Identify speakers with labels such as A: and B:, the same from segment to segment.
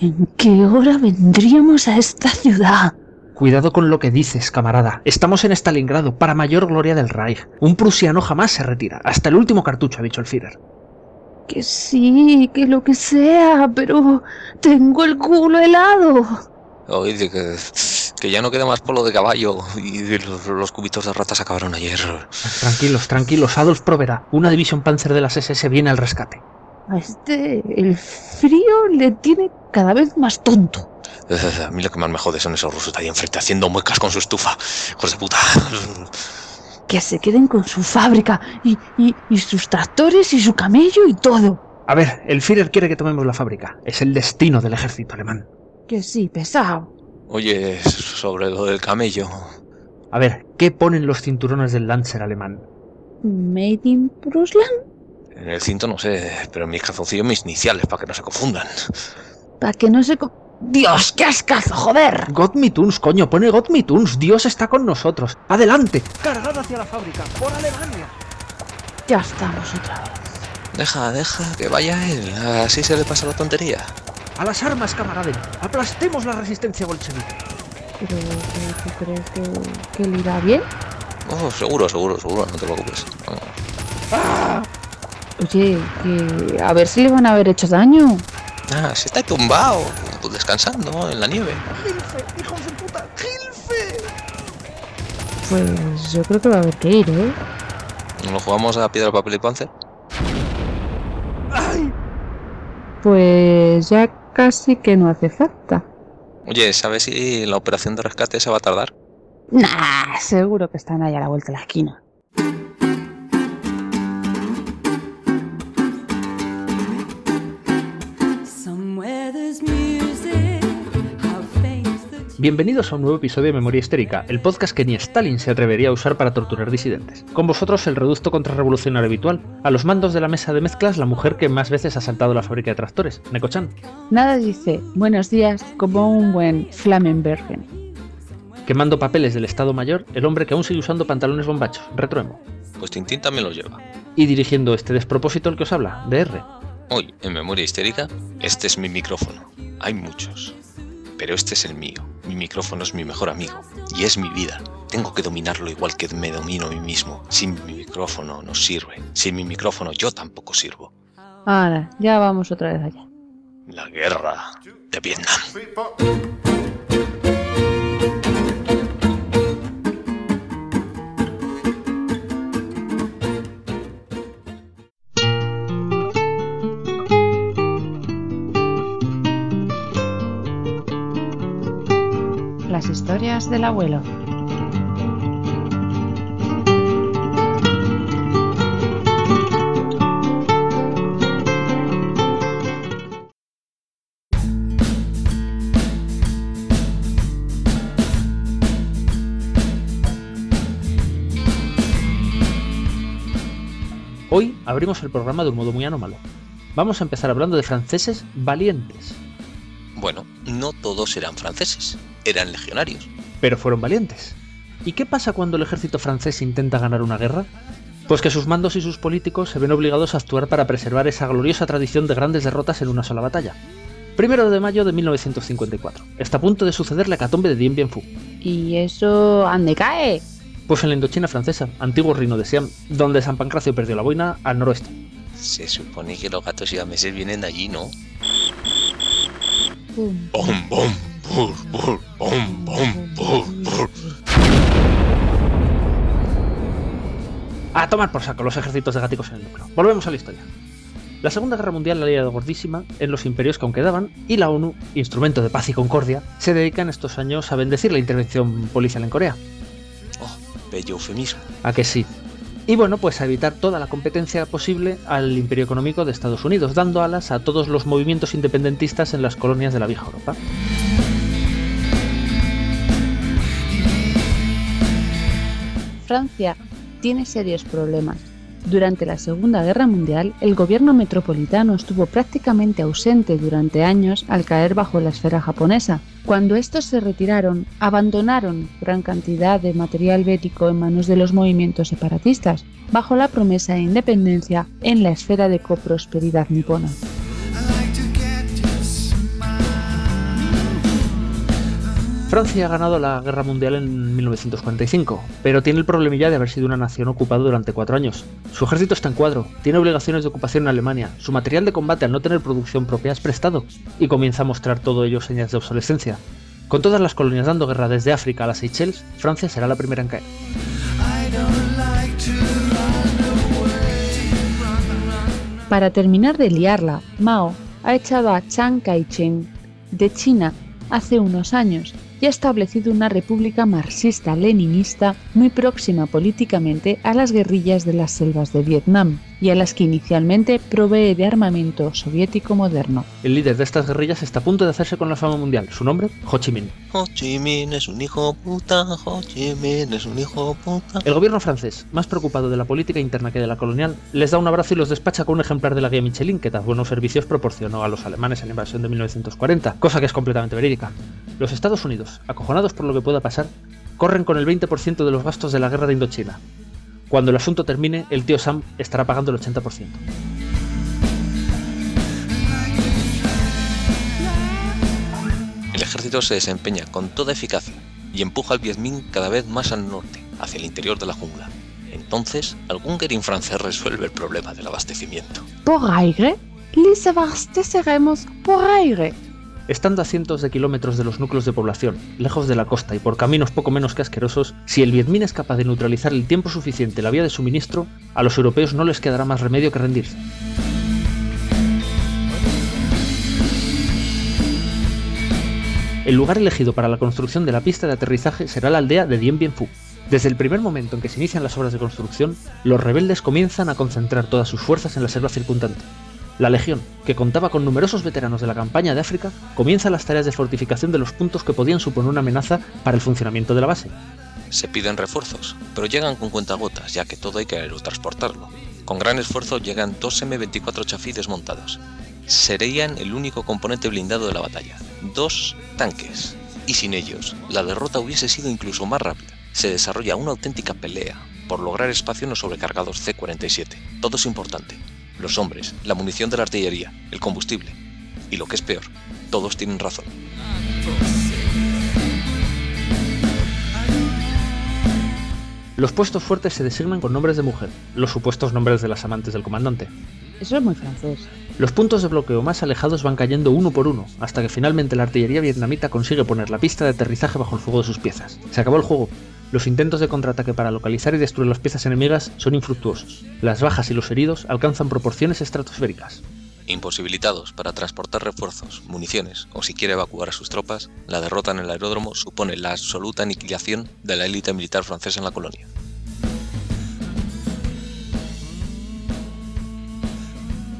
A: ¿En qué hora vendríamos a esta ciudad?
B: Cuidado con lo que dices, camarada. Estamos en Stalingrado, para mayor gloria del Reich. Un prusiano jamás se retira. Hasta el último cartucho, ha dicho el Führer.
A: Que sí, que lo que sea, pero tengo el culo helado.
C: Oye, que, que ya no queda más polo de caballo y los, los cubitos de ratas acabaron ayer.
B: Tranquilos, tranquilos. Adolf proveerá. Una división Panzer de las SS viene al rescate.
A: A este, el frío le tiene cada vez más tonto.
C: A mí lo que más me jode son esos rusos ahí enfrente haciendo muecas con su estufa. Hijos de puta.
A: Que se queden con su fábrica y, y, y sus tractores y su camello y todo.
B: A ver, el Führer quiere que tomemos la fábrica. Es el destino del ejército alemán.
A: Que sí, pesado.
C: Oye, sobre lo del camello.
B: A ver, ¿qué ponen los cinturones del Lancer alemán?
A: Made in Prusland.
C: En el cinto no sé, pero en mis calzoncillos mis iniciales para que no se confundan.
A: Para que no se... co- Dios, qué ascazo, joder.
B: God me Tunes, coño, pone God me Tunes. Dios está con nosotros. ¡Adelante! ¡Cargad hacia la fábrica! ¡Por Alemania!
A: Ya estamos otra vez.
C: Deja, deja, que vaya él. Así se le pasa la tontería.
B: ¡A las armas, camaraden! ¡Aplastemos la resistencia bolchevique!
A: ¿Pero ¿tú, tú crees que, que le irá bien?
C: Oh, seguro, seguro, seguro, no te preocupes. Vamos.
A: Oye, que a ver si le van a haber hecho daño.
C: Ah, se está tumbado, pues descansando en la nieve.
B: ¡Gilfe! ¡Hijos de puta! ¡Gilfe!
A: Pues yo creo que va a haber que ir, ¿eh?
C: ¿Nos jugamos a piedra, papel y panzer?
B: ¡Ay!
A: Pues ya casi que no hace falta.
C: Oye, ¿sabes si la operación de rescate se va a tardar?
A: Nah, seguro que están ahí a la vuelta de la esquina.
B: Bienvenidos a un nuevo episodio de Memoria Histérica, el podcast que ni Stalin se atrevería a usar para torturar disidentes. Con vosotros el reducto contrarrevolucionario habitual, a los mandos de la mesa de mezclas la mujer que más veces ha saltado la fábrica de tractores, Neko-chan.
A: Nada dice buenos días como un buen Flammenbergen.
B: Quemando papeles del Estado Mayor, el hombre que aún sigue usando pantalones bombachos, Retroemo.
C: Pues Tintín también lo lleva.
B: Y dirigiendo este despropósito el que os habla, DR.
C: Hoy, en Memoria Histérica, este es mi micrófono. Hay muchos. Pero este es el mío. Mi micrófono es mi mejor amigo. Y es mi vida. Tengo que dominarlo igual que me domino a mí mismo. Sin mi micrófono no sirve. Sin mi micrófono yo tampoco sirvo.
A: Ahora, ya vamos otra vez allá.
C: La guerra de Vietnam.
A: Historias del abuelo.
B: Hoy abrimos el programa de un modo muy anómalo. Vamos a empezar hablando de franceses valientes,
C: Bueno, no todos eran franceses. Eran legionarios.
B: pero fueron valientes. ¿Y qué pasa cuando el ejército francés intenta ganar una guerra? Pues que sus mandos y sus políticos se ven obligados a actuar para preservar esa gloriosa tradición de grandes derrotas en una sola batalla. Primero de mayo de 1954. Está a punto de suceder la hecatombe de Dien Bien Phu.
A: ¿Y eso ande cae?
B: Pues en la Indochina francesa, antiguo reino de Siam, donde San Pancracio perdió la boina al noroeste.
C: Se supone que los gatos siameses vienen de allí, ¿no?
A: Pum.
C: Bom, bom,
B: A tomar por saco los ejércitos de gaticos en el núcleo. Volvemos a la historia. La Segunda Guerra Mundial la liado gordísima en los imperios que aún quedaban y la ONU, instrumento de paz y concordia, se dedica en estos años a bendecir la intervención policial en Corea.
C: Oh, bello eufemismo.
B: ¿A que sí? Y bueno, pues a evitar toda la competencia posible al imperio económico de Estados Unidos, dando alas a todos los movimientos independentistas en las colonias de la vieja Europa.
A: Francia tiene serios problemas. Durante la Segunda Guerra Mundial, el gobierno metropolitano estuvo prácticamente ausente durante años al caer bajo la esfera japonesa. Cuando estos se retiraron, abandonaron gran cantidad de material bélico en manos de los movimientos separatistas, bajo la promesa de independencia en la esfera de coprosperidad nipona.
B: Francia ha ganado la guerra mundial en 1945, pero tiene el problemilla de haber sido una nación ocupada durante cuatro años. Su ejército está en cuadro, tiene obligaciones de ocupación en Alemania, su material de combate al no tener producción propia es prestado, y comienza a mostrar todo ello señas de obsolescencia. Con todas las colonias dando guerra desde África a las Seychelles, Francia será la primera en caer.
A: Para terminar de liarla, Mao ha echado a Chiang Kai-shek de China hace unos años y ha establecido una república marxista-leninista muy próxima políticamente a las guerrillas de las selvas de Vietnam y a las que inicialmente provee de armamento soviético moderno.
B: El líder de estas guerrillas está a punto de hacerse con la fama mundial. Su nombre, Ho Chi Minh.
C: Ho Chi Minh es un hijo puta, Ho Chi Minh es un hijo puta.
B: El gobierno francés, más preocupado de la política interna que de la colonial, les da un abrazo y los despacha con un ejemplar de la guía Michelin que tan buenos servicios proporcionó a los alemanes en la invasión de 1940, cosa que es completamente verídica. Los Estados Unidos, acojonados por lo que pueda pasar, corren con el 20% de los gastos de la guerra de Indochina. Cuando el asunto termine, el tío Sam estará pagando el 80%.
C: El ejército se desempeña con toda eficacia y empuja al Viet Minh cada vez más al norte, hacia el interior de la jungla. Entonces, algún guerín francés resuelve el problema del abastecimiento.
A: Por aire, les abasteceremos por aire.
B: Estando a cientos de kilómetros de los núcleos de población, lejos de la costa y por caminos poco menos que asquerosos, si el Viet Minh es capaz de neutralizar el tiempo suficiente la vía de suministro, a los europeos no les quedará más remedio que rendirse. El lugar elegido para la construcción de la pista de aterrizaje será la aldea de Dien Bien Phu. Desde el primer momento en que se inician las obras de construcción, los rebeldes comienzan a concentrar todas sus fuerzas en la selva circundante. La Legión, que contaba con numerosos veteranos de la campaña de África, comienza las tareas de fortificación de los puntos que podían suponer una amenaza para el funcionamiento de la base.
C: Se piden refuerzos, pero llegan con cuentagotas, ya que todo hay que aerotransportarlo. Con gran esfuerzo llegan dos M24 Chafi desmontados. Serían el único componente blindado de la batalla. Dos tanques. Y sin ellos, la derrota hubiese sido incluso más rápida. Se desarrolla una auténtica pelea por lograr espacio en los sobrecargados C-47. Todo es importante. Los hombres, la munición de la artillería, el combustible. Y lo que es peor, todos tienen razón.
B: Los puestos fuertes se designan con nombres de mujer, los supuestos nombres de las amantes del comandante.
A: Eso es muy francés.
B: Los puntos de bloqueo más alejados van cayendo uno por uno, hasta que finalmente la artillería vietnamita consigue poner la pista de aterrizaje bajo el fuego de sus piezas. Se acabó el juego. Los intentos de contraataque para localizar y destruir las piezas enemigas son infructuosos. Las bajas y los heridos alcanzan proporciones estratosféricas.
C: Imposibilitados para transportar refuerzos, municiones o siquiera evacuar a sus tropas, la derrota en el aeródromo supone la absoluta aniquilación de la élite militar francesa en la colonia.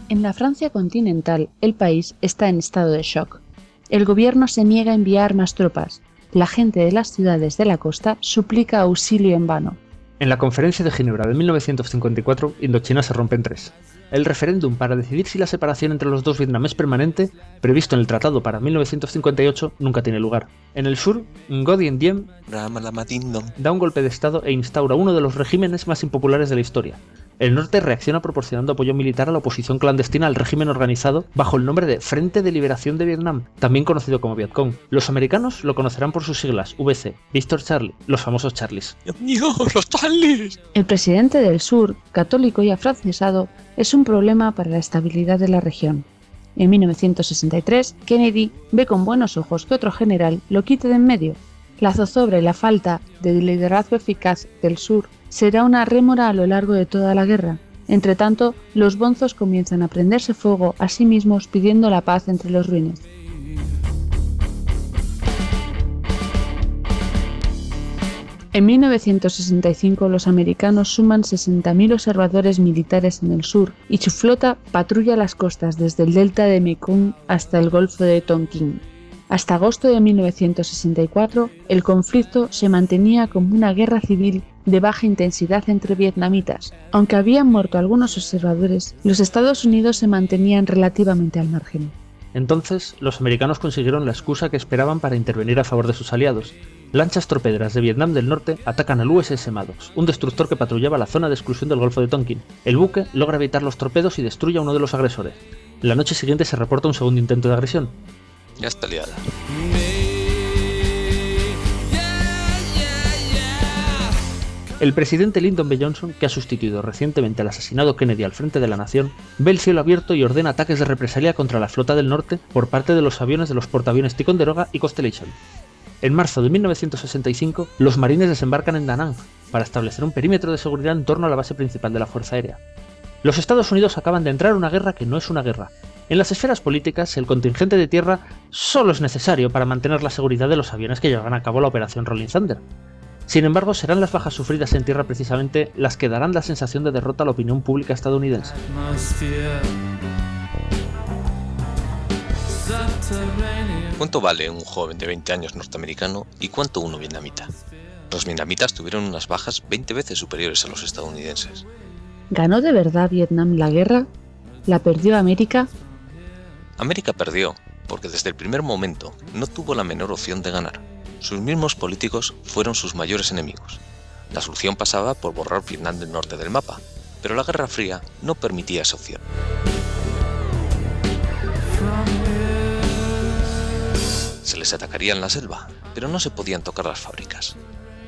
A: En la Francia continental, el país está en estado de shock. El gobierno se niega a enviar más tropas. La gente de las ciudades de la costa suplica auxilio en vano.
B: En la conferencia de Ginebra de 1954, Indochina se rompe en tres. El referéndum para decidir si la separación entre los dos Vietnam es permanente, previsto en el tratado para 1958, nunca tiene lugar. En el sur, Ngo Dien Diem da un golpe de estado e instaura uno de los regímenes más impopulares de la historia. El norte reacciona proporcionando apoyo militar a la oposición clandestina al régimen organizado bajo el nombre de Frente de Liberación de Vietnam, también conocido como Vietcong. Los americanos lo conocerán por sus siglas, VC, Víctor Charlie, los famosos Charlies.
C: ¡Dios mío, los Charlies!
A: El presidente del sur, católico y afrancesado, es un problema para la estabilidad de la región. En 1963, Kennedy ve con buenos ojos que otro general lo quite de en medio. La zozobra y la falta de liderazgo eficaz del sur será una rémora a lo largo de toda la guerra. Entretanto, los bonzos comienzan a prenderse fuego a sí mismos pidiendo la paz entre los ruines. En 1965 los americanos suman 60.000 observadores militares en el sur y su flota patrulla las costas desde el delta de Mekong hasta el Golfo de Tonkin. Hasta agosto de 1964 el conflicto se mantenía como una guerra civil de baja intensidad entre vietnamitas. Aunque habían muerto algunos observadores, los Estados Unidos se mantenían relativamente al margen.
B: Entonces, los americanos consiguieron la excusa que esperaban para intervenir a favor de sus aliados. Lanchas torpederas de Vietnam del Norte atacan al USS Maddox, un destructor que patrullaba la zona de exclusión del Golfo de Tonkin. El buque logra evitar los torpedos y destruye a uno de los agresores. La noche siguiente se reporta un segundo intento de agresión.
C: Ya está liada.
B: El presidente Lyndon B. Johnson, que ha sustituido recientemente al asesinado Kennedy al frente de la nación, ve el cielo abierto y ordena ataques de represalia contra la flota del norte por parte de los aviones de los portaaviones Ticonderoga y Constellation. En marzo de 1965, los marines desembarcan en Danang para establecer un perímetro de seguridad en torno a la base principal de la Fuerza Aérea. Los Estados Unidos acaban de entrar en una guerra que no es una guerra, en las esferas políticas, el contingente de tierra solo es necesario para mantener la seguridad de los aviones que llevan a cabo la operación Rolling Thunder. Sin embargo, serán las bajas sufridas en tierra precisamente las que darán la sensación de derrota a la opinión pública estadounidense.
C: ¿Cuánto vale un joven de 20 años norteamericano y cuánto uno vietnamita? Los vietnamitas tuvieron unas bajas 20 veces superiores a los estadounidenses.
A: ¿Ganó de verdad Vietnam la guerra? ¿La perdió América?
C: América perdió porque desde el primer momento no tuvo la menor opción de ganar. Sus mismos políticos fueron sus mayores enemigos. La solución pasaba por borrar Vietnam del norte del mapa, pero la Guerra Fría no permitía esa opción. Se les atacaría en la selva, pero no se podían tocar las fábricas.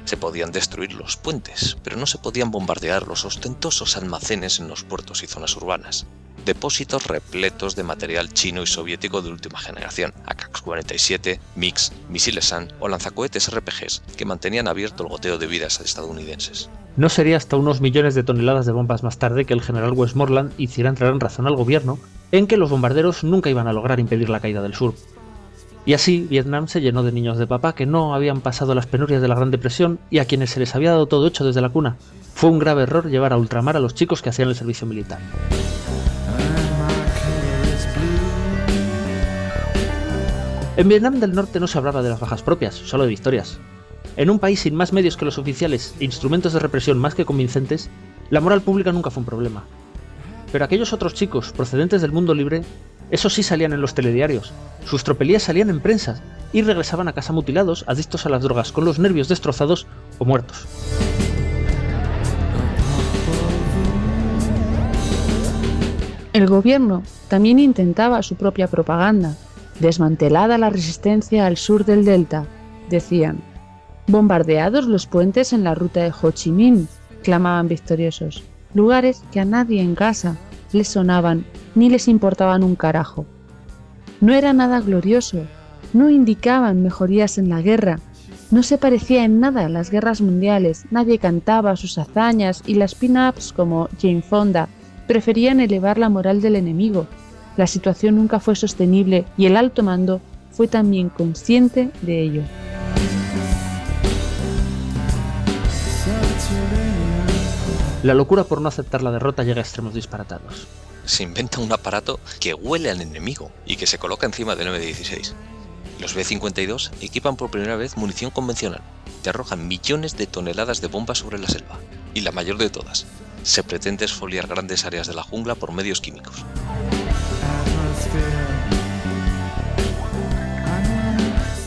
C: Se podían destruir los puentes, pero no se podían bombardear los ostentosos almacenes en los puertos y zonas urbanas. Depósitos repletos de material chino y soviético de última generación, AK-47, MiX, misiles SAN o lanzacohetes RPGs que mantenían abierto el goteo de vidas estadounidenses.
B: No sería hasta unos millones de toneladas de bombas más tarde que el general Westmoreland hiciera entrar en razón al gobierno en que los bombarderos nunca iban a lograr impedir la caída del sur. Y así Vietnam se llenó de niños de papá que no habían pasado las penurias de la Gran Depresión y a quienes se les había dado todo hecho desde la cuna. Fue un grave error llevar a ultramar a los chicos que hacían el servicio militar. En Vietnam del Norte no se hablaba de las bajas propias, solo de victorias. En un país sin más medios que los oficiales e instrumentos de represión más que convincentes, la moral pública nunca fue un problema. Pero aquellos otros chicos, procedentes del mundo libre, esos sí salían en los telediarios, sus tropelías salían en prensa y regresaban a casa mutilados, adictos a las drogas, con los nervios destrozados o muertos.
A: El gobierno también intentaba su propia propaganda. Desmantelada la resistencia al sur del delta, decían. Bombardeados los puentes en la ruta de Ho Chi Minh, clamaban victoriosos. Lugares que a nadie en casa les sonaban ni les importaban un carajo. No era nada glorioso, no indicaban mejorías en la guerra, no se parecía en nada a las guerras mundiales, nadie cantaba sus hazañas y las pin-ups como Jane Fonda preferían elevar la moral del enemigo. La situación nunca fue sostenible y el alto mando fue también consciente de ello.
B: La locura por no aceptar la derrota llega a extremos disparatados.
C: Se inventa un aparato que huele al enemigo y que se coloca encima del M16. Los B-52 equipan por primera vez munición convencional y arrojan millones de toneladas de bombas sobre la selva. Y la mayor de todas, se pretende esfoliar grandes áreas de la jungla por medios químicos.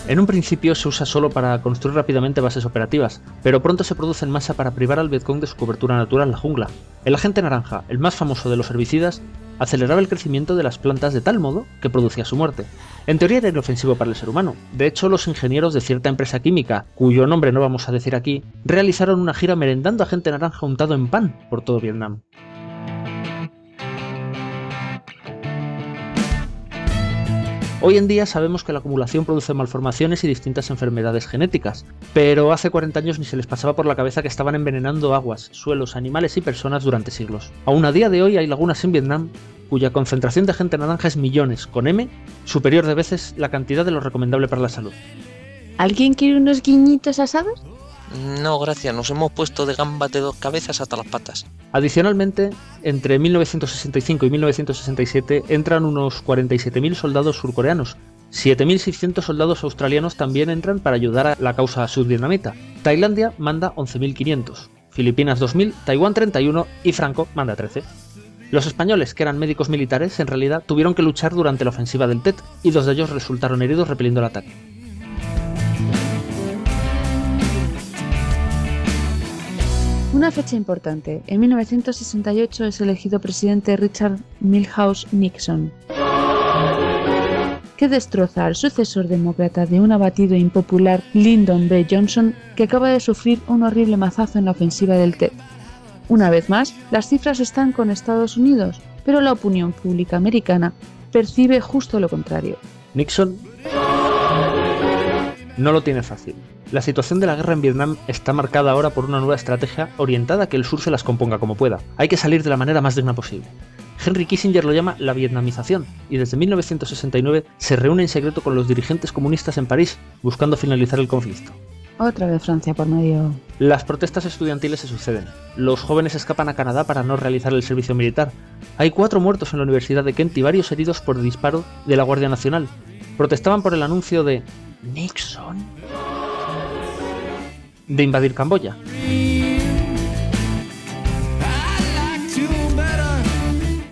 B: En un principio se usa solo para construir rápidamente bases operativas, pero pronto se produce en masa para privar al Vietcong de su cobertura natural en la jungla. El agente naranja, el más famoso de los herbicidas, aceleraba el crecimiento de las plantas de tal modo que producía su muerte. En teoría era inofensivo para el ser humano. De hecho, los ingenieros de cierta empresa química, cuyo nombre no vamos a decir aquí, realizaron una gira merendando agente naranja untado en pan por todo Vietnam. Hoy en día sabemos que la acumulación produce malformaciones y distintas enfermedades genéticas, pero hace 40 años ni se les pasaba por la cabeza que estaban envenenando aguas, suelos, animales y personas durante siglos. Aún a día de hoy hay lagunas en Vietnam cuya concentración de gente naranja es millones, con M, superior de veces la cantidad de lo recomendable para la salud.
A: ¿Alguien quiere unos guiñitos asados?
C: No, gracias, nos hemos puesto de gambas de dos cabezas hasta las patas.
B: Adicionalmente, entre 1965 y 1967 entran unos 47.000 soldados surcoreanos. 7.600 soldados australianos también entran para ayudar a la causa sudvietnamita. Tailandia manda 11.500, Filipinas 2.000, Taiwán 31 y Franco manda 13. Los españoles, que eran médicos militares, en realidad tuvieron que luchar durante la ofensiva del Tet y dos de ellos resultaron heridos repeliendo el ataque.
A: Una fecha importante. En 1968 es elegido presidente Richard Milhouse Nixon. que destroza al sucesor demócrata de un abatido e impopular Lyndon B. Johnson que acaba de sufrir un horrible mazazo en la ofensiva del TED. Una vez más, las cifras están con Estados Unidos, pero la opinión pública americana percibe justo lo contrario.
B: Nixon no lo tiene fácil. La situación de la guerra en Vietnam está marcada ahora por una nueva estrategia orientada a que el sur se las componga como pueda. Hay que salir de la manera más digna posible. Henry Kissinger lo llama la vietnamización y desde 1969 se reúne en secreto con los dirigentes comunistas en París buscando finalizar el conflicto.
A: Otra vez Francia por medio.
B: Las protestas estudiantiles se suceden. Los jóvenes escapan a Canadá para no realizar el servicio militar. Hay cuatro muertos en la Universidad de Kent y varios heridos por disparo de la Guardia Nacional. Protestaban por el anuncio de Nixon de invadir Camboya.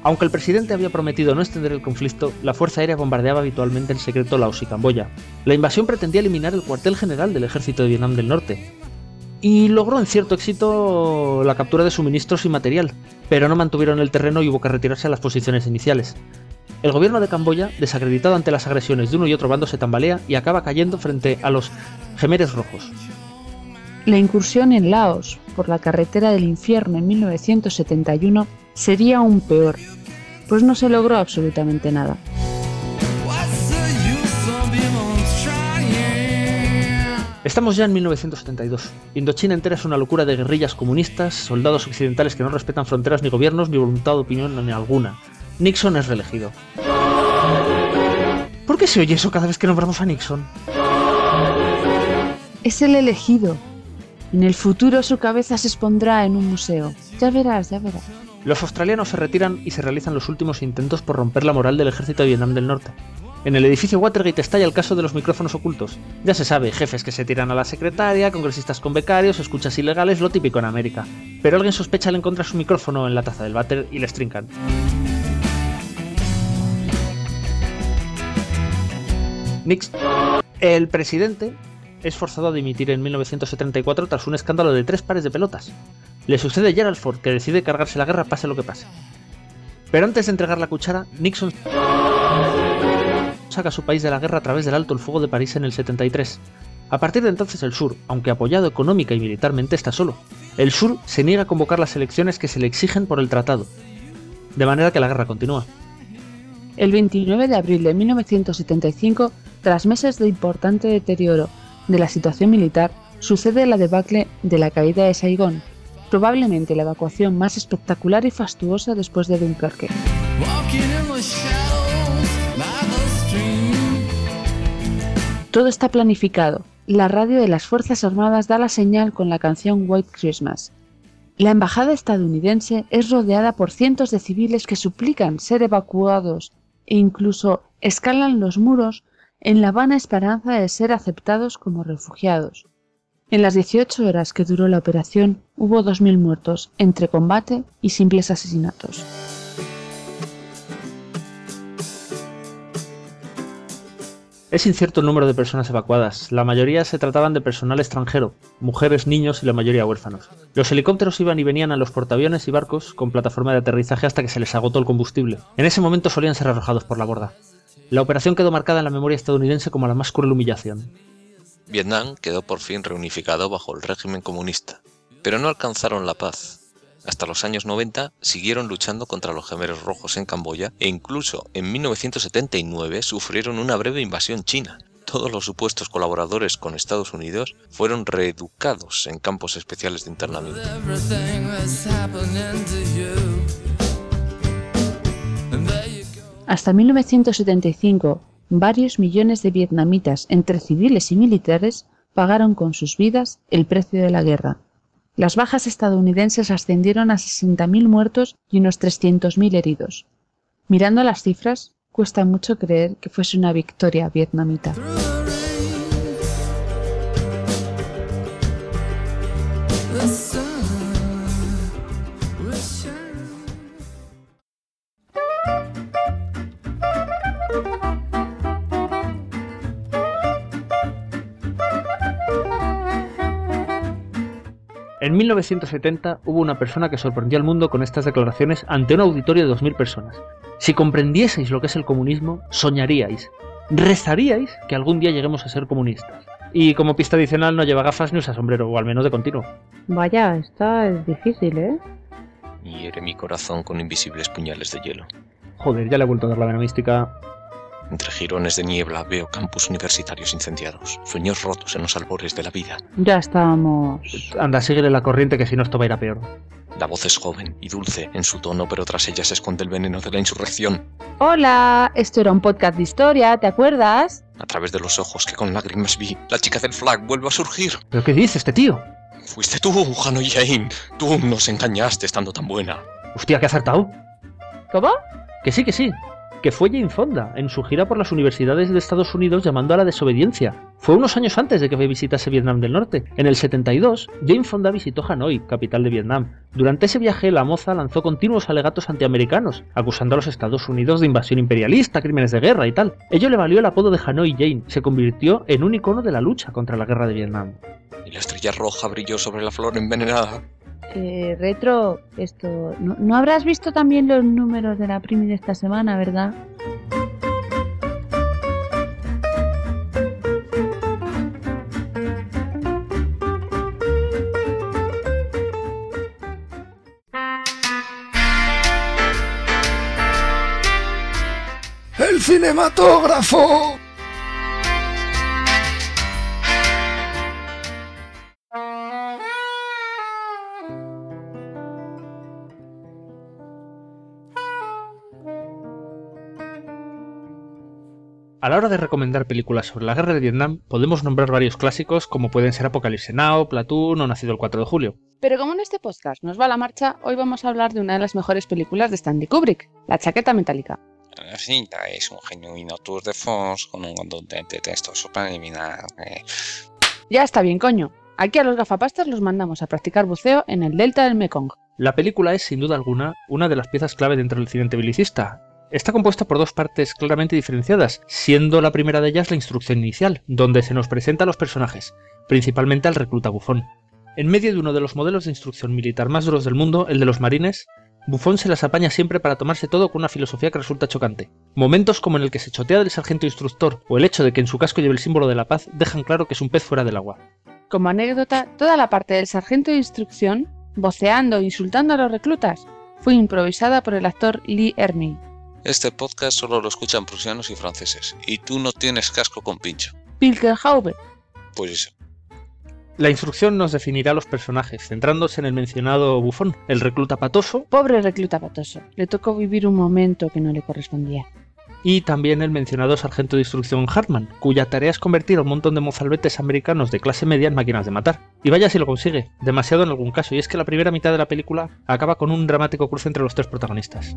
B: Aunque el presidente había prometido no extender el conflicto, la Fuerza Aérea bombardeaba habitualmente en secreto Laos y Camboya. La invasión pretendía eliminar el cuartel general del ejército de Vietnam del Norte. Y logró en cierto éxito la captura de suministros y material, pero no mantuvieron el terreno y hubo que retirarse a las posiciones iniciales. El gobierno de Camboya, desacreditado ante las agresiones de uno y otro bando, se tambalea y acaba cayendo frente a los Gemeres Rojos.
A: La incursión en Laos por la carretera del infierno en 1971 sería aún peor, pues no se logró absolutamente nada.
B: Estamos ya en 1972. Indochina entera es una locura de guerrillas comunistas, soldados occidentales que no respetan fronteras ni gobiernos ni voluntad de opinión ni alguna. Nixon es reelegido. ¿Por qué se oye eso cada vez que nombramos a Nixon?
A: Es el elegido. En el futuro su cabeza se expondrá en un museo. Ya verás, ya verás.
B: Los australianos se retiran y se realizan los últimos intentos por romper la moral del ejército de Vietnam del Norte. En el edificio Watergate estalla el caso de los micrófonos ocultos. Ya se sabe, jefes que se tiran a la secretaria, congresistas con becarios, escuchas ilegales, lo típico en América. Pero alguien sospecha al encontrar su micrófono en la taza del váter y les trincan. Nix. El presidente es forzado a dimitir en 1974 tras un escándalo de tres pares de pelotas. Le sucede Gerald Ford, que decide cargarse la guerra pase lo que pase. Pero antes de entregar la cuchara, Nixon saca a su país de la guerra a través del alto el fuego de París en el 73. A partir de entonces el sur, aunque apoyado económica y militarmente, está solo. El sur se niega a convocar las elecciones que se le exigen por el tratado. De manera que la guerra continúa.
A: El 29 de abril de 1975, tras meses de importante deterioro de la situación militar, sucede la debacle de la caída de Saigón, probablemente la evacuación más espectacular y fastuosa después de Dunkerque. Todo está planificado. La radio de las Fuerzas Armadas da la señal con la canción White Christmas. La embajada estadounidense es rodeada por cientos de civiles que suplican ser evacuados e incluso escalan los muros en la vana esperanza de ser aceptados como refugiados. En las 18 horas que duró la operación hubo 2.000 muertos entre combate y simples asesinatos.
B: Es incierto el número de personas evacuadas. La mayoría se trataban de personal extranjero, mujeres, niños y la mayoría huérfanos. Los helicópteros iban y venían a los portaaviones y barcos con plataforma de aterrizaje hasta que se les agotó el combustible. En ese momento solían ser arrojados por la borda. La operación quedó marcada en la memoria estadounidense como la más cruel humillación.
C: Vietnam quedó por fin reunificado bajo el régimen comunista, pero no alcanzaron la paz. Hasta los años 90 siguieron luchando contra los gemelos rojos en Camboya e incluso en 1979 sufrieron una breve invasión china. Todos los supuestos colaboradores con Estados Unidos fueron reeducados en campos especiales de internamiento.
A: Hasta 1975, varios millones de vietnamitas, entre civiles y militares, pagaron con sus vidas el precio de la guerra. Las bajas estadounidenses ascendieron a 60.000 muertos y unos 300.000 heridos. Mirando las cifras, cuesta mucho creer que fuese una victoria vietnamita.
B: En 1970 hubo una persona que sorprendió al mundo con estas declaraciones ante un auditorio de 2.000 personas. Si comprendieseis lo que es el comunismo, soñaríais. rezaríais que algún día lleguemos a ser comunistas. Y como pista adicional no lleva gafas ni usa sombrero, o al menos de continuo.
A: Vaya, esta es difícil, ¿eh?
C: Hiere mi corazón con invisibles puñales de hielo.
B: Joder, ya le he vuelto a dar la vena mística.
C: Entre jirones de niebla veo campus universitarios incendiados, sueños rotos en los albores de la vida.
A: Ya estamos.
B: Anda, síguele la corriente que si no esto va a ir a peor.
C: La voz es joven y dulce en su tono, pero tras ella se esconde el veneno de la insurrección.
A: Hola, esto era un podcast de historia, ¿te acuerdas?
C: A través de los ojos que con lágrimas vi, la chica del flag vuelve a surgir.
B: ¿Pero qué dice este tío?
C: Fuiste tú, Hanoi Jane. Tú nos engañaste estando tan buena.
B: Hostia, que ha acertado.
A: ¿Cómo?
B: Que sí, que sí. Que fue Jane Fonda en su gira por las universidades de Estados Unidos llamando a la desobediencia. Fue unos años antes de que visitase Vietnam del Norte. En el 72, Jane Fonda visitó Hanoi, capital de Vietnam. Durante ese viaje, la moza lanzó continuos alegatos antiamericanos, acusando a los Estados Unidos de invasión imperialista, crímenes de guerra y tal. Ello le valió el apodo de Hanoi Jane. Se convirtió en un icono de la lucha contra la guerra de Vietnam.
C: Y la estrella roja brilló sobre la flor envenenada.
A: Eh, retro, esto. No, no habrás visto también los números de la Primi de esta semana, ¿verdad?
D: ¡El cinematógrafo!
B: A la hora de recomendar películas sobre la guerra de Vietnam, podemos nombrar varios clásicos como pueden ser Apocalipsis Now, Platoon o Nacido el 4 de julio.
A: Pero como en este podcast nos va la marcha, hoy vamos a hablar de una de las mejores películas de Stanley Kubrick, La chaqueta metálica.
E: La cinta es un genuino tour de force con un contundente texto supraliminar. eh,
A: Ya está bien, coño. Aquí a los gafapastas los mandamos a practicar buceo en el delta del Mekong.
B: La película es, sin duda alguna, una de las piezas clave dentro del cine belicista. Está compuesta por dos partes claramente diferenciadas, siendo la primera de ellas la instrucción inicial, donde se nos presenta a los personajes, principalmente al recluta bufón. En medio de uno de los modelos de instrucción militar más duros del mundo, el de los marines, Bufón se las apaña siempre para tomarse todo con una filosofía que resulta chocante. Momentos como en el que se chotea del sargento instructor o el hecho de que en su casco lleve el símbolo de la paz dejan claro que es un pez fuera del agua.
A: Como anécdota, toda la parte del sargento de instrucción, voceando e insultando a los reclutas, fue improvisada por el actor Lee Ermey.
E: Este podcast solo lo escuchan prusianos y franceses, y tú no tienes casco con pincho.
A: Pilkerhauber.
E: Pues eso.
B: La instrucción nos definirá a los personajes, centrándose en el mencionado bufón, el recluta patoso,
A: Pobre recluta patoso. Le tocó vivir un momento que no le correspondía.
B: y también el mencionado sargento de instrucción Hartman, cuya tarea es convertir a un montón de mozalbetes americanos de clase media en máquinas de matar. Y vaya si lo consigue, demasiado en algún caso, y es que la primera mitad de la película acaba con un dramático cruce entre los tres protagonistas.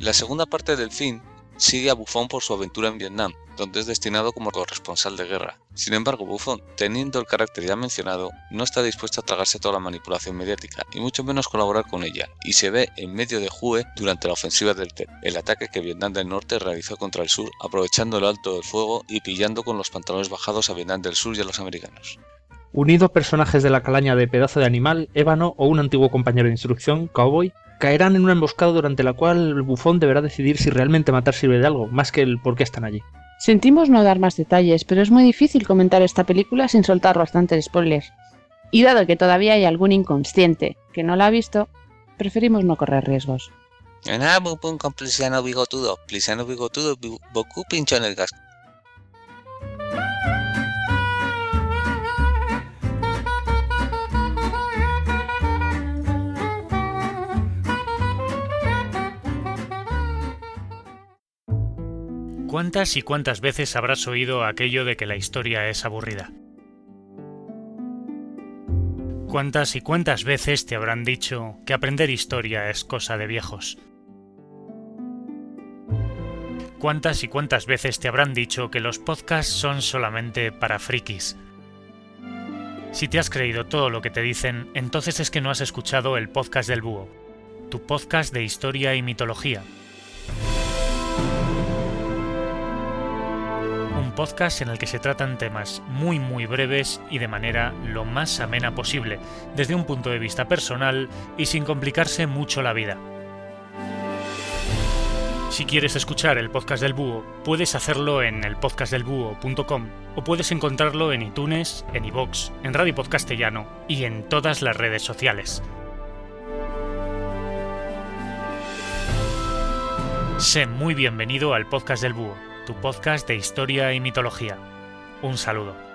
E: La segunda parte del film sigue a Buffon por su aventura en Vietnam, donde es destinado como corresponsal de guerra. Sin embargo, Buffon, teniendo el carácter ya mencionado, no está dispuesto a tragarse toda la manipulación mediática, y mucho menos colaborar con ella, y se ve en medio de Hue durante la ofensiva del Tet, el ataque que Vietnam del Norte realizó contra el sur, aprovechando el alto del fuego y pillando con los pantalones bajados a Vietnam del Sur y a los americanos.
B: Unidos personajes de la calaña de pedazo de animal, ébano o un antiguo compañero de instrucción, cowboy, caerán en una emboscada durante la cual el bufón deberá decidir si realmente matar sirve de algo, más que el por qué están allí.
A: Sentimos no dar más detalles, pero es muy difícil comentar esta película sin soltar bastantes spoilers. Y dado que todavía hay algún inconsciente que no la ha visto, preferimos no correr riesgos.
E: Nada, con Plisiano bigotudo. Plisiano bigotudo, Boku pinchó en el casco.
F: ¿Cuántas y cuántas veces habrás oído aquello de que la historia es aburrida? ¿Cuántas y cuántas veces te habrán dicho que aprender historia es cosa de viejos? ¿Cuántas y cuántas veces te habrán dicho que los podcasts son solamente para frikis? Si te has creído todo lo que te dicen, entonces es que no has escuchado el podcast del búho, tu podcast de historia y mitología. Podcast en el que se tratan temas muy muy breves y de manera lo más amena posible, desde un punto de vista personal y sin complicarse mucho la vida. Si quieres escuchar el podcast del búho, puedes hacerlo en elpodcastdelbúho.com o puedes encontrarlo en iTunes, en iVoox, en Radio Podcastellano y en todas las redes sociales. Sé muy bienvenido al podcast del búho, tu podcast de historia y mitología. Un saludo.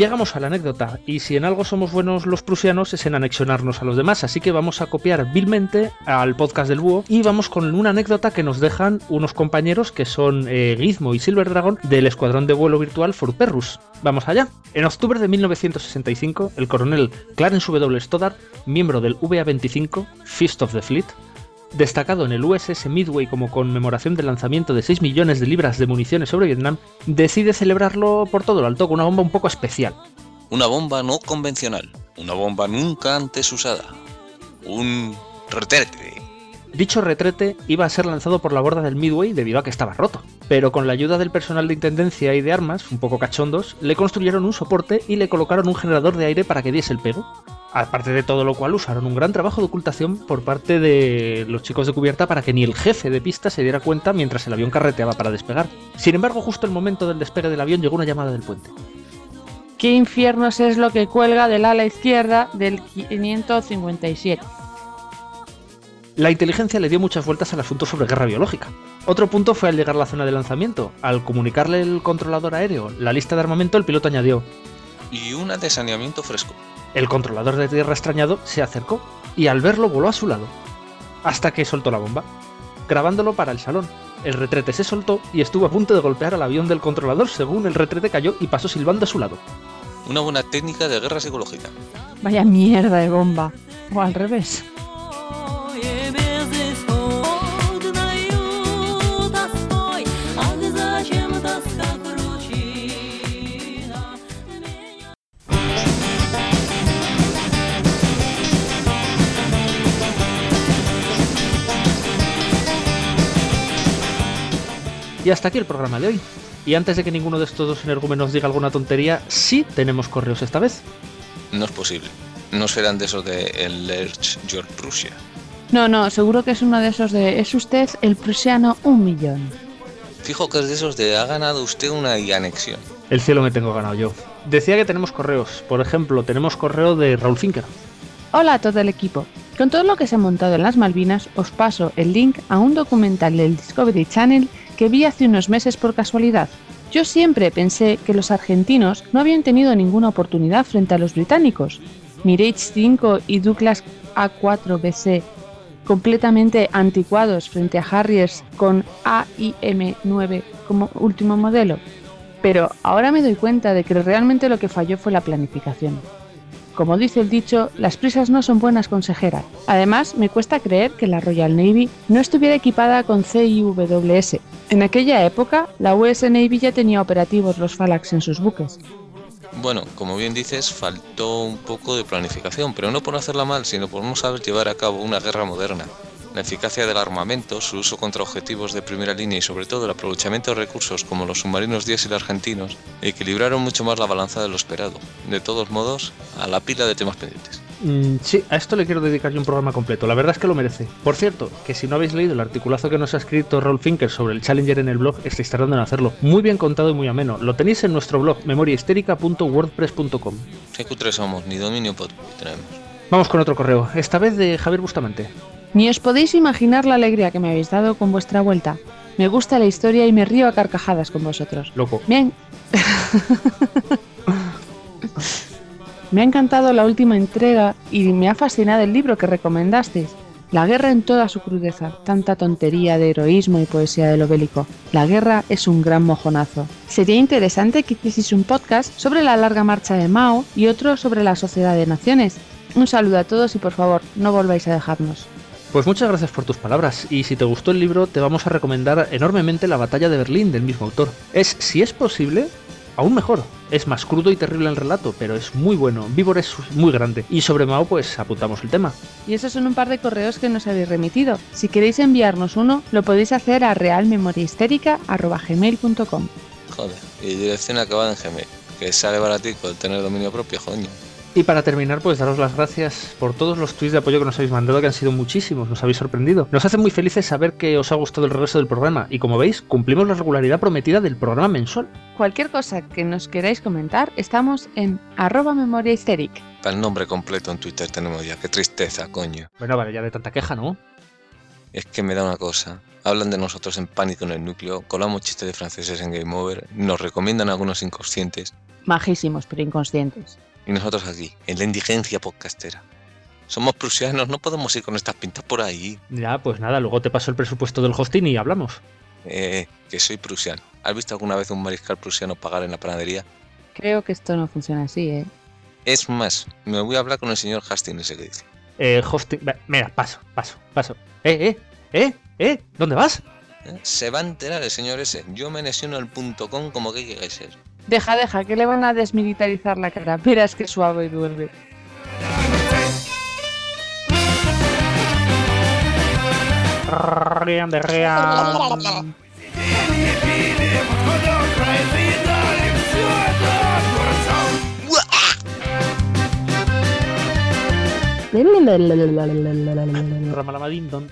B: Llegamos a la anécdota, y si en algo somos buenos los prusianos es en anexionarnos a los demás, así que vamos a copiar vilmente al podcast del búho y vamos con una anécdota que nos dejan unos compañeros que son eh, Gizmo y Silver Dragon del escuadrón de vuelo virtual Forperrus. Vamos allá. En octubre de 1965, el coronel Clarence W. Stoddard, miembro del VA-25, Fist of the Fleet, destacado en el USS Midway como conmemoración del lanzamiento de 6 millones de libras de municiones sobre Vietnam, decide celebrarlo por todo lo alto con una bomba un poco especial.
E: Una bomba no convencional, una bomba nunca antes usada, un retrete.
B: Dicho retrete iba a ser lanzado por la borda del Midway debido a que estaba roto, pero con la ayuda del personal de intendencia y de armas, un poco cachondos, le construyeron un soporte y le colocaron un generador de aire para que diese el pego. Aparte de todo lo cual usaron un gran trabajo de ocultación por parte de los chicos de cubierta para que ni el jefe de pista se diera cuenta mientras el avión carreteaba para despegar. Sin embargo, justo el momento del despegue del avión llegó una llamada del puente.
A: ¿Qué infiernos es lo que cuelga del ala izquierda del 557?
B: La inteligencia le dio muchas vueltas al asunto sobre guerra biológica. Otro punto fue al llegar a la zona de lanzamiento. Al comunicarle el controlador aéreo la lista de armamento, el piloto añadió,
E: Y una de saneamiento fresco.
B: El controlador de tierra extrañado se acercó y al verlo voló a su lado, hasta que soltó la bomba, grabándolo para el salón. El retrete se soltó y estuvo a punto de golpear al avión del controlador según el retrete cayó y pasó silbando a su lado.
E: Una buena técnica de guerra psicológica.
A: Vaya mierda de bomba. O al revés.
B: Y hasta aquí el programa de hoy. Y antes de que ninguno de estos dos energúmenos diga alguna tontería, sí tenemos correos esta vez.
E: No es posible. No serán de esos de el Lerch George Prussia.
A: No, no, seguro que es uno de esos de ¿es usted el prusiano un millón?
E: Fijo que es de esos de ha ganado usted una anexión.
B: El cielo me tengo ganado yo. Decía que tenemos correos. Por ejemplo, tenemos correo de Raúl Finker.
A: Hola a todo el equipo. Con todo lo que se ha montado en las Malvinas, os paso el link a un documental del Discovery Channel que vi hace unos meses por casualidad. Yo siempre pensé que los argentinos no habían tenido ninguna oportunidad frente a los británicos. Mirage 5 y Douglas A4BC completamente anticuados frente a Harriers con AIM-9 como último modelo. Pero ahora me doy cuenta de que realmente lo que falló fue la planificación. Como dice el dicho, las prisas no son buenas consejeras. Además, me cuesta creer que la Royal Navy no estuviera equipada con CIWS. En aquella época, la US Navy ya tenía operativos los Phalanx en sus buques.
E: Bueno, como bien dices, faltó un poco de planificación, pero no por hacerla mal, sino por no saber llevar a cabo una guerra moderna. La eficacia del armamento, su uso contra objetivos de primera línea y sobre todo el aprovechamiento de recursos como los submarinos diésel argentinos equilibraron mucho más la balanza de lo esperado. De todos modos, a la pila de temas pendientes.
B: Mm, sí, a esto le quiero dedicar yo un programa completo. La verdad es que lo merece. Por cierto, que si no habéis leído el articulazo que nos ha escrito Rolf Finker sobre el Challenger en el blog, estáis tardando en hacerlo. Muy bien contado y muy ameno. Lo tenéis en nuestro blog memoriahistérica.wordpress.com.
E: Qué cutres somos, ni dominio tenemos.
B: Vamos con otro correo, esta vez de Javier Bustamante.
A: Ni os podéis imaginar la alegría que me habéis dado con vuestra vuelta. Me gusta la historia y me río a carcajadas con vosotros.
B: Loco.
A: Bien. me ha encantado la última entrega y me ha fascinado el libro que recomendasteis. La guerra en toda su crudeza, tanta tontería de heroísmo y poesía de lo bélico. La guerra es un gran mojonazo. Sería interesante que hicieseis un podcast sobre la larga marcha de Mao y otro sobre la Sociedad de Naciones. Un saludo a todos y por favor, no volváis a dejarnos.
B: Pues muchas gracias por tus palabras y si te gustó el libro te vamos a recomendar enormemente La batalla de Berlín del mismo autor. Es, si es posible, aún mejor. Es más crudo y terrible el relato, pero es muy bueno. Vivor es muy grande. Y sobre Mao, pues apuntamos el tema.
A: Y esos son un par de correos que nos habéis remitido. Si queréis enviarnos uno, lo podéis hacer a realmemoriahistérica.gmail.com
C: Joder, y dirección acabada en Gmail. Que sale baratico el tener dominio propio, coño.
B: Y para terminar, pues daros las gracias por todos los tweets de apoyo que nos habéis mandado, que han sido muchísimos, nos habéis sorprendido. Nos hace muy felices saber que os ha gustado el regreso del programa y como veis, cumplimos la regularidad prometida del programa mensual.
A: Cualquier cosa que nos queráis comentar, estamos en arroba.
C: Para el nombre completo en Twitter tenemos ya. Qué tristeza, coño.
B: Bueno, vale, ya de tanta queja, ¿no?
C: Es que me da una cosa. Hablan de nosotros en pánico en el núcleo, colamos chistes de franceses en Game Over, nos recomiendan algunos inconscientes
A: Majísimos, pero inconscientes.
C: Y nosotros aquí, en la indigencia podcastera. Somos prusianos, no podemos ir con estas pintas por ahí.
B: Ya, pues nada, luego te paso el presupuesto del hosting y hablamos.
C: Eh, que soy prusiano. ¿Has visto alguna vez un mariscal prusiano pagar en la panadería?
A: Creo que esto no funciona así, ¿eh?
C: Es más, me voy a hablar con el señor Hastings ese que dice.
B: Eh, hosting... Mira, paso, paso, paso. Eh, eh, eh, eh, ¿dónde vas?
C: ¿Eh? Se va a enterar el señor ese. Yo me lesiono el punto com como que queráis ser.
A: Deja, deja, que le van a desmilitarizar la cara. Verás que suave y duerme.
B: Rian de Rian. Ramalamadindon.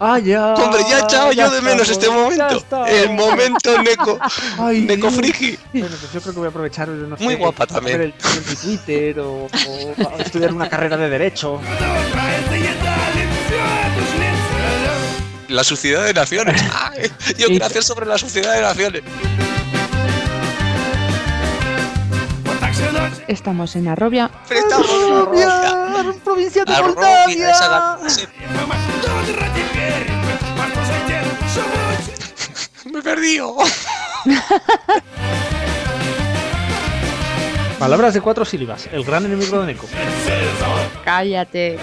B: Ah, ya.
C: Hombre, ya echaba yo de menos este
B: ya
C: momento. El momento Neko.
B: Ay,
C: Neko friki.
B: Bueno, pues yo creo que voy a aprovechar, no sé,
C: Muy guapa
B: para
C: también.
B: ver el, el Twitter o, o para estudiar una carrera de Derecho.
C: La suciedad de naciones. Ay, yo quiero hacer sobre la suciedad de naciones.
A: Estamos en Arrobia.
C: Estamos en Arrobia.
B: Provincia de
C: sí. Me he perdido.
B: Palabras de cuatro sílabas, el gran enemigo de Neko.
A: Cállate.